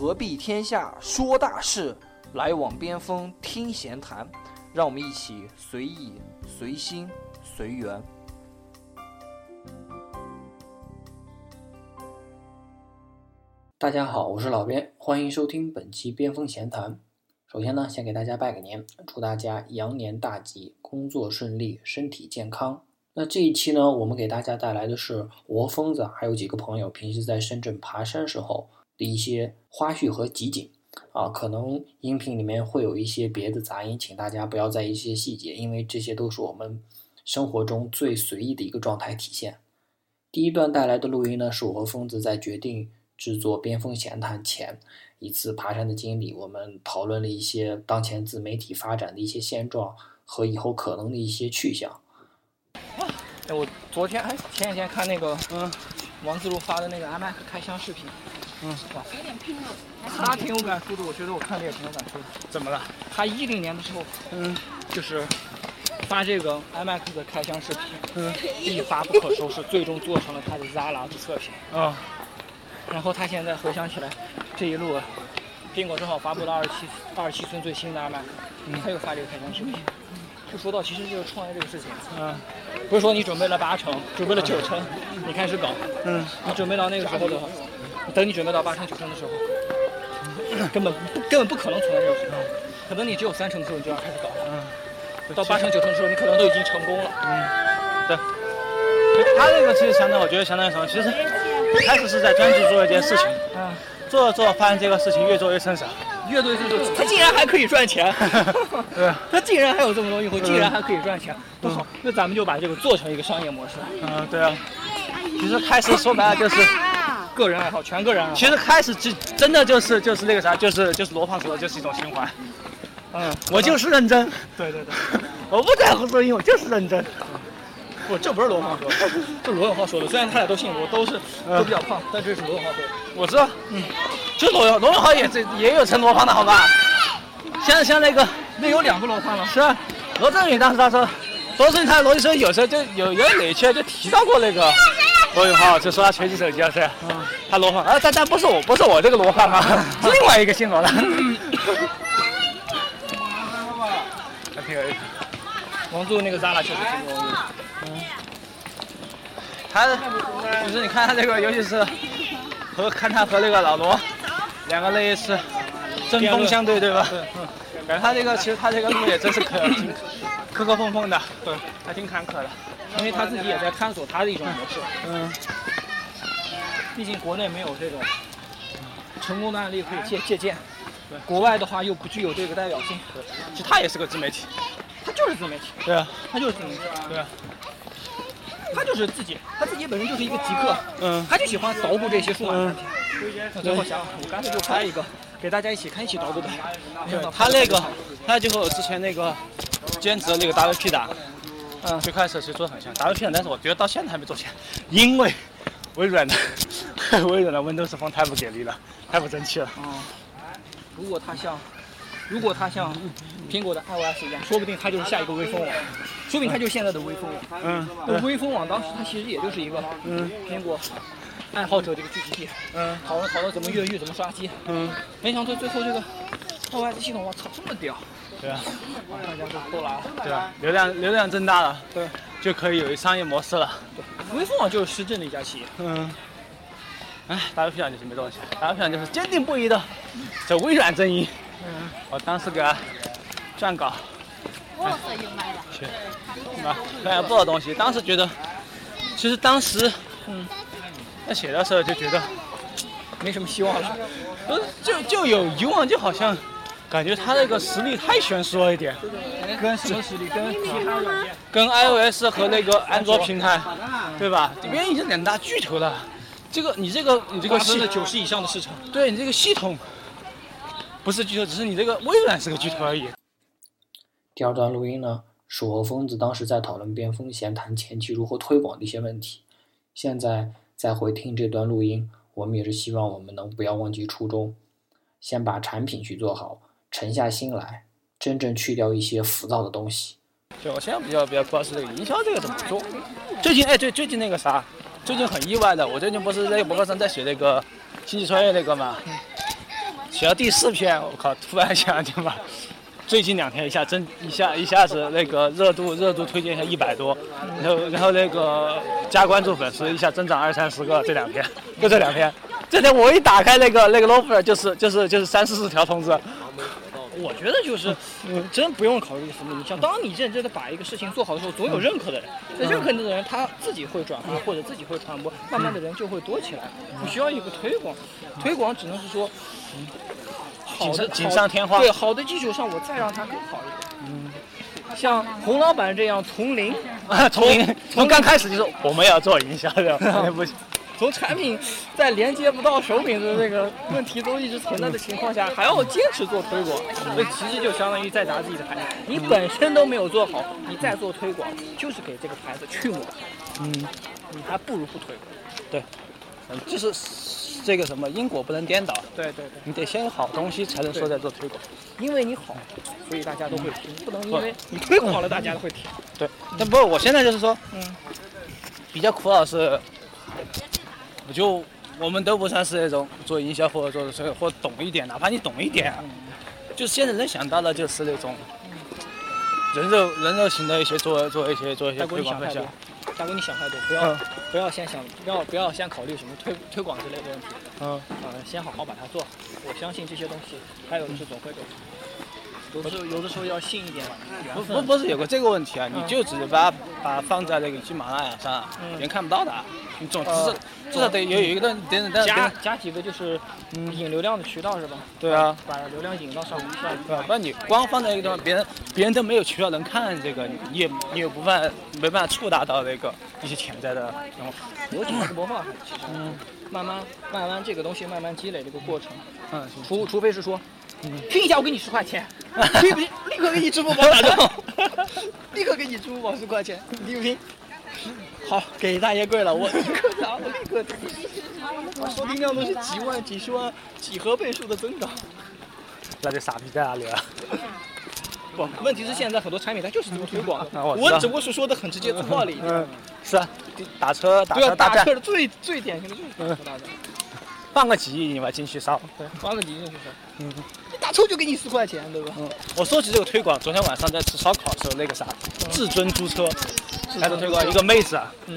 何必天下说大事，来往边锋听闲谈。让我们一起随意、随心、随缘。大家好，我是老边，欢迎收听本期边锋闲谈。首先呢，先给大家拜个年，祝大家羊年大吉，工作顺利，身体健康。那这一期呢，我们给大家带来的是我疯子还有几个朋友平时在深圳爬山时候的一些花絮和集锦啊，可能音频里面会有一些别的杂音，请大家不要在意一些细节，因为这些都是我们生活中最随意的一个状态体现。第一段带来的录音呢，是我和疯子在决定制作《边锋闲谈》前一次爬山的经历，我们讨论了一些当前自媒体发展的一些现状和以后可能的一些去向。哎，我昨天哎前几天看那个嗯王自如发的那个 iMac 开箱视频，嗯，哇，有点拼了。他挺有感触的，我觉得我看着也挺有感触的。怎么了？他一零年的时候，嗯，就是发这个 IMAX 的开箱视频，嗯，一发不可收拾，最终做成了他的 Zala 的测评。啊，然后他现在回想起来，这一路，苹果正好发布了二十七二十七寸最新的 iMac，嗯，他又发这个开箱视频。就说到，其实就是创业这个事情，嗯，不是说你准备了八成，准备了九成，你开始搞，嗯，你准备到那个时候的话，等你准备到八成九成的时候，根本根本不可能存在这种情况，可能你只有三成的时候你就要开始搞，嗯，到八成九成的时候你可能都已经成功了，嗯，对，他这个其实相当，我觉得相当于什么？其实开始是在专注做一件事情，嗯，做着做着发现这个事情越做越生手。越做越多，他竟然还可以赚钱，对，他竟然还有这么多用户，竟然还可以赚钱，多好！那咱们就把这个做成一个商业模式。嗯，对啊。其实开始说白了就是个人爱好，全个人爱好。其实开始就真的就是就是那个啥，就是就是罗胖说的，就是一种循环。嗯，我就是认真。对对对，我不在乎收益，我就是认真。不，这不是罗胖说，的，这罗永浩说的。虽然他俩都姓罗，都是都比较胖，但这是罗永浩说的。我知道，嗯。就罗永罗永浩也这也有成罗胖的好吧？像像那个那有两个罗胖了。是啊，罗振宇当时他说，罗振宇他罗医生有时候就有有哪期就提到过那个罗永浩，就说他缺击手机啊是。他罗胖，啊但但不是我不是我这个罗胖啊，是另外一个姓罗的。还挺有意思。王柱那个扎拉确实挺容易。嗯。他就是你看他这个，尤其是和看他和那个老罗。两个类似针锋相对，对吧？嗯。感觉他这个其实他这个路也真是可挺磕磕碰碰的，对，还挺坎坷的，因为他自己也在探索他的一种模式。嗯。毕竟国内没有这种成功的案例可以借借鉴，对，国外的话又不具有这个代表性。对，其实他也是个自媒体，他就是自媒体。对啊，他就是自媒体。对啊。他就是自己，他自己本身就是一个极客，嗯，他就喜欢捣鼓这些数码产品。那最后想，我干脆就拍一个，给大家一起看，一起捣鼓的。他那个，他就和我之前那个兼职的那个 WP 的，嗯，最开始其实做的很像 WP 的，但是我觉得到现在还没做起来，因为微软的 微软的 Windows Phone 太不给力了，太不争气了。嗯，如果它像，如果它像苹果的 iOS 一样，说不定它就是下一个微风网。说不定它就是现在的微风网。嗯，那微风网当时它其实也就是一个嗯苹果爱好者这个聚集地。嗯，讨论讨论怎么越狱，怎么刷机。嗯，没想到最后这个 iOS 系统，我操，这么屌！对啊，大家都都来了。对啊，流量流量增大了，对，就可以有商业模式了。微风网就是深圳的一家企业。嗯。哎，WP 上就是没东西，WP 上就是坚定不移的走微软阵营。嗯。我当时给他撰稿。我是有买的。去。啊，看了不少东西。当时觉得，其实当时，嗯，在写的时候就觉得没什么希望了，呃，就就有遗忘，就好像感觉他那个实力太悬殊了一点。跟什么实力？跟其他软件？跟 iOS 和那个安卓平台，对吧？这边已经两大巨头了，这个你这个你这个系九十以上的市场，对你这个系统不是巨头，只是你这个微软是个巨头而已。第二段录音呢？是我和疯子当时在讨论边锋闲谈前期如何推广的一些问题。现在再回听这段录音，我们也是希望我们能不要忘记初衷，先把产品去做好，沉下心来，真正去掉一些浮躁的东西。就我现在比较比较主要是这个营销这个怎么做？最近哎，最最近那个啥，最近很意外的，我最近不是在博客上在写那个星际穿越那个嘛？写到第四篇，我靠，突然想就把最近两天一下真一下一下子那个热度热度推荐一下一百多，然后然后那个加关注粉丝一下增长二三十个，这两天就这两天，这天我一打开那个那个 lofer 就是就是就是三四十条通知，我觉得就是，嗯，真不用考虑什么影响。当你认真的把一个事情做好的时候，总有认可的人。那认可你的人，他自己会转发或者自己会传播，慢慢的人就会多起来。你需要一个推广，推广只能是说，好的锦锦上添花对，好的基础上我再让它更好一点。嗯，像洪老板这样从零从零从刚开始就是我们要做营销的，不行。从产品在连接不到手柄的这个问题都一直存在的情况下，还要坚持做推广，这其实就相当于在砸自己的牌子。你本身都没有做好，你再做推广，就是给这个牌子去抹。嗯，你还不如不推广。对，嗯，就是这个什么因果不能颠倒。对对对，你得先有好东西，才能说在做推广。因为你好，所以大家都会听，不能因为你推广了大家都会听。对，但不是我现在就是说，嗯，比较苦恼是。我就我们都不算是那种做营销或者做这个或懂一点，哪怕你懂一点，就现在能想到的就是那种人肉人肉型的一些做做一些做一些推广分享。大哥，你想太多，不要、嗯、不要先想，不要不要先考虑什么推推广之类的问题。嗯，呃，先好好把它做好。我相信这些东西，还有就是总会走。有的时候，有的时候要信一点不不不是有个这个问题啊？你就只把把它放在那个喜马拉雅上，别人看不到的。你总只是至少得有有一个等等加加几个就是引流量的渠道是吧？对啊，把流量引到上面去。对吧？不然你光放在一个地方，别人别人都没有渠道能看这个，你也你也不办没办法触达到那个一些潜在的用户。有几次播放，其实嗯，慢慢慢慢这个东西慢慢积累这个过程。嗯，除除非是说。听一下，我给你十块钱，听不听？立刻给你支付宝打掉，立刻给你支付宝十块钱，你听不听？好，给大爷跪了，我立刻打，我立刻我。收听量都是几万、几十万、几何倍数的增长，那这傻逼在哪里啊？不，问题是现在很多产品它就是这么推广，我我只不过是说的很直接粗暴了一点。嗯，是啊，打车打对啊，车大战，打车的最最典型的就是打车大战。放个几亿你把进去烧，对，放个几亿进去烧，嗯，一打抽就给你十块钱，对吧？嗯，我说起这个推广，昨天晚上在吃烧烤的时候，那个啥，至尊租车，开始推广一个妹子啊，嗯，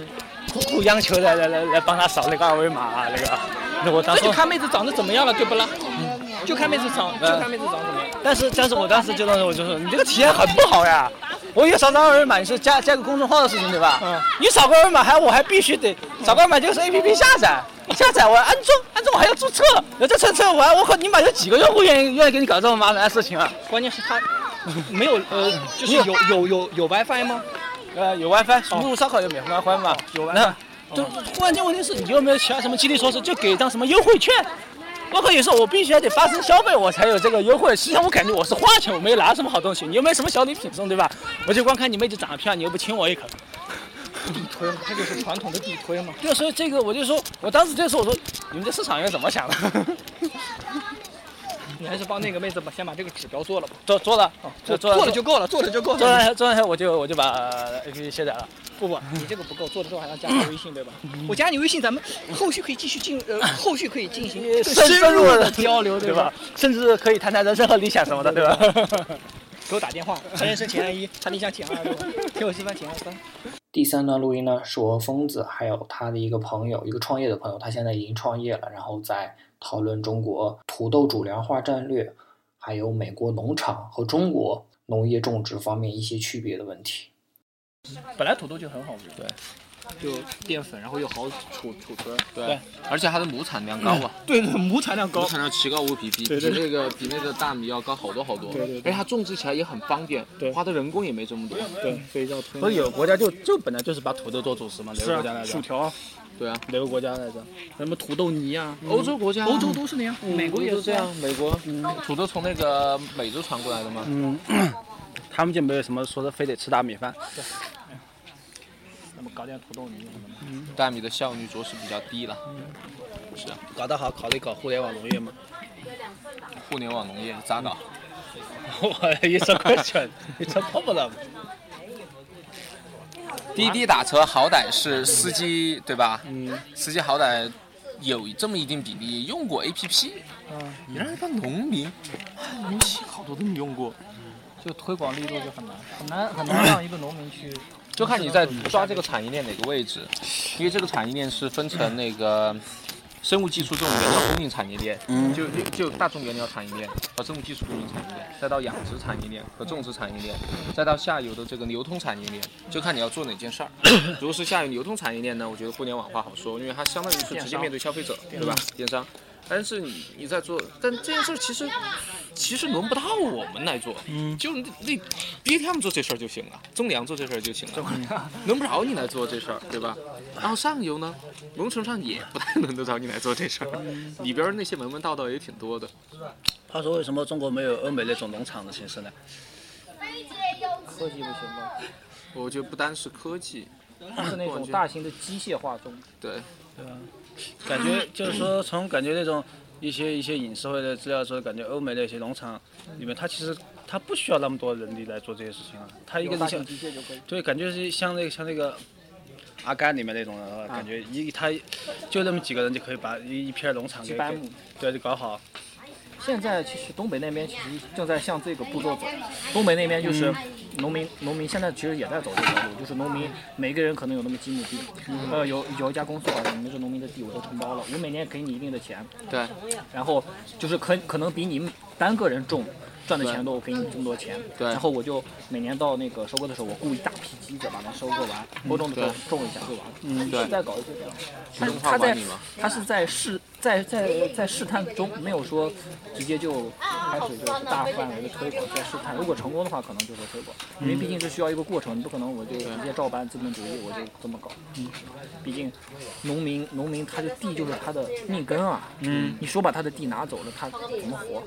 苦苦央求来来来来帮他扫那个二维码啊，那个，那我当时那就看妹子长得怎么样了，对不啦？嗯，就看妹子长，就看妹子长怎么样。但是但是我当时就当时我就说，你这个体验很不好呀。我一扫张二维码，你是加加个公众号的事情对吧？嗯。你扫个二维码还我还必须得扫个二维码就是 A P P 下载，下载我安装，安装我还要注册，我这注册完我靠，你妈有几个用户愿意愿意给你搞这么麻烦的事情啊？关键是他没有呃，就是有有有有 WiFi 吗？呃，有 WiFi，入入烧烤有免费 WiFi 嘛？有 WiFi。就关键问题是你有没有其他什么激励措施？就给张什么优惠券？包括有时候我必须还得发生消费，我才有这个优惠。实际上我感觉我是花钱，我没拿什么好东西。你又没有什么小礼品送，对吧？我就光看你妹子长得漂亮，你又不亲我一口。地推嘛，这就是传统的地推嘛。对，所以这个我就说，我当时就说，我说你们这市场员怎么想的？你还是帮那个妹子把先把这个指标做了吧。做做了，做做了就够了，做了就够了。做完做完我就我就把 A P P 卸载了。不不，你这个不够，做了之后还要加你微信对吧？我加你微信，咱们后续可以继续进呃，后续可以进行深入的交流对吧？甚至可以谈谈人生和理想什么的对吧？给我打电话，他人生请按一，他理想请按二，听我吃饭请按三。第三段录音呢，是我和疯子还有他的一个朋友，一个创业的朋友，他现在已经创业了，然后在讨论中国土豆主粮化战略，还有美国农场和中国农业种植方面一些区别的问题。本来土豆就很好吃，对，就淀粉，然后又好储储存，对，而且它的亩产量高啊，对对，亩产量高，亩产量奇高无比，比比那个比那个大米要高好多好多，对对，而且它种植起来也很方便，对，花的人工也没这么多，对，所以叫推。所以有国家就就本来就是把土豆做主食嘛，哪个国家来着？薯条，对啊，哪个国家来着？什么土豆泥啊？欧洲国家，欧洲都是那样，美国也是这样，美国土豆从那个美洲传过来的嘛，嗯，他们就没有什么说的非得吃大米饭。么搞点土豆泥什么的，嗯，大米的效率着实比较低了，嗯，是啊，搞得好，考虑搞互联网农业吗？互联网农业咋搞？我一说 question，一说 problem。滴滴打车好歹是司机对吧？嗯，司机好歹有这么一定比例用过 APP，嗯，你让一帮农民，农民其实好多都没用过，就推广力度就很难，很难很难让一个农民去。就看你在抓这个产业链哪个位置，因为这个产业链是分成那个生物技术这种原料供应产业链，就就大众原料产业链和生物技术供应产业链，再到养殖产业链和种植产业链，再到下游的这个流通产业链，就看你要做哪件事儿。如果是下游流通产业链呢，我觉得互联网化好说，因为它相当于是直接面对消费者，对吧？电商。但是你你在做，但这件事儿其实其实轮不到我们来做，嗯，就那那别他们做这事儿就行了，中粮做这事儿就行了，轮不着你来做这事儿，对吧？然后上游呢，某种程度上也不太轮得着你来做这事儿，里边儿那些门门道道也挺多的。话说为什么中国没有欧美那种农场的形式呢？科技不行吗？我觉得不单是科技，是那种大型的机械化中，对，感觉就是说，从感觉那种一些一些影视或者资料说，感觉欧美那些农场里面，它其实它不需要那么多人力来做这些事情啊。它一个人像。对，感觉是像那个像那个阿甘里面那种的，感觉一他就那么几个人就可以把一一片农场给对就搞好。现在其实东北那边其实正在向这个步骤走，东北那边就是农民，农民现在其实也在走这条路，就是农民每个人可能有那么几亩地，呃，有有一家公司把你们这农民的地我都承包了，我每年给你一定的钱，对，然后就是可可能比你们单个人种赚的钱都给你这么多钱，对然后我就每年到那个收割的时候，我雇一大批机子把它收割完，播种的时候种一下就完了，嗯对再搞一些这样，他他在他是在试在在在试探中，没有说直接就开始就是大范围的推广，在试探。如果成功的话，可能就会推广，因为毕竟是需要一个过程，你不可能我就直接照搬资本主义，我就这么搞。嗯，毕竟农民农民他的地就是他的命根啊。嗯，你说把他的地拿走了，他怎么活？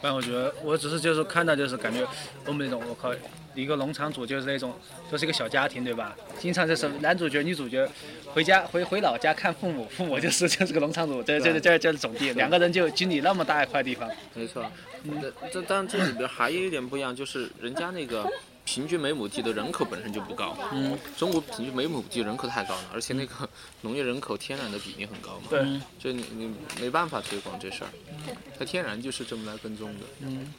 反正我觉得，我只是就是看到就是感觉欧美那种，我靠，一个农场主就是那种，就是一个小家庭对吧？经常就是男主角、女主角回家回回老家看父母，父母就是就是个农场主，这这这这种地，两个人就经理那么大一块地方。没错，嗯这但这里边还有一点不一样，就是人家那个平均每亩地的人口本身就不高，嗯，中国平均每亩地人口太高了，而且那个农业人口天然的比例很高嘛，对，就你你没办法推广这事儿，它天然就是这么来跟踪的，嗯。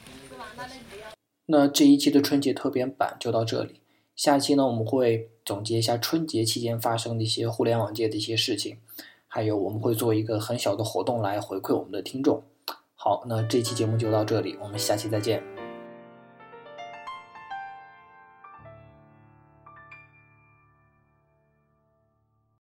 那这一期的春节特别版就到这里，下期呢我们会总结一下春节期间发生的一些互联网界的一些事情，还有我们会做一个很小的活动来回馈我们的听众。好，那这期节目就到这里，我们下期再见。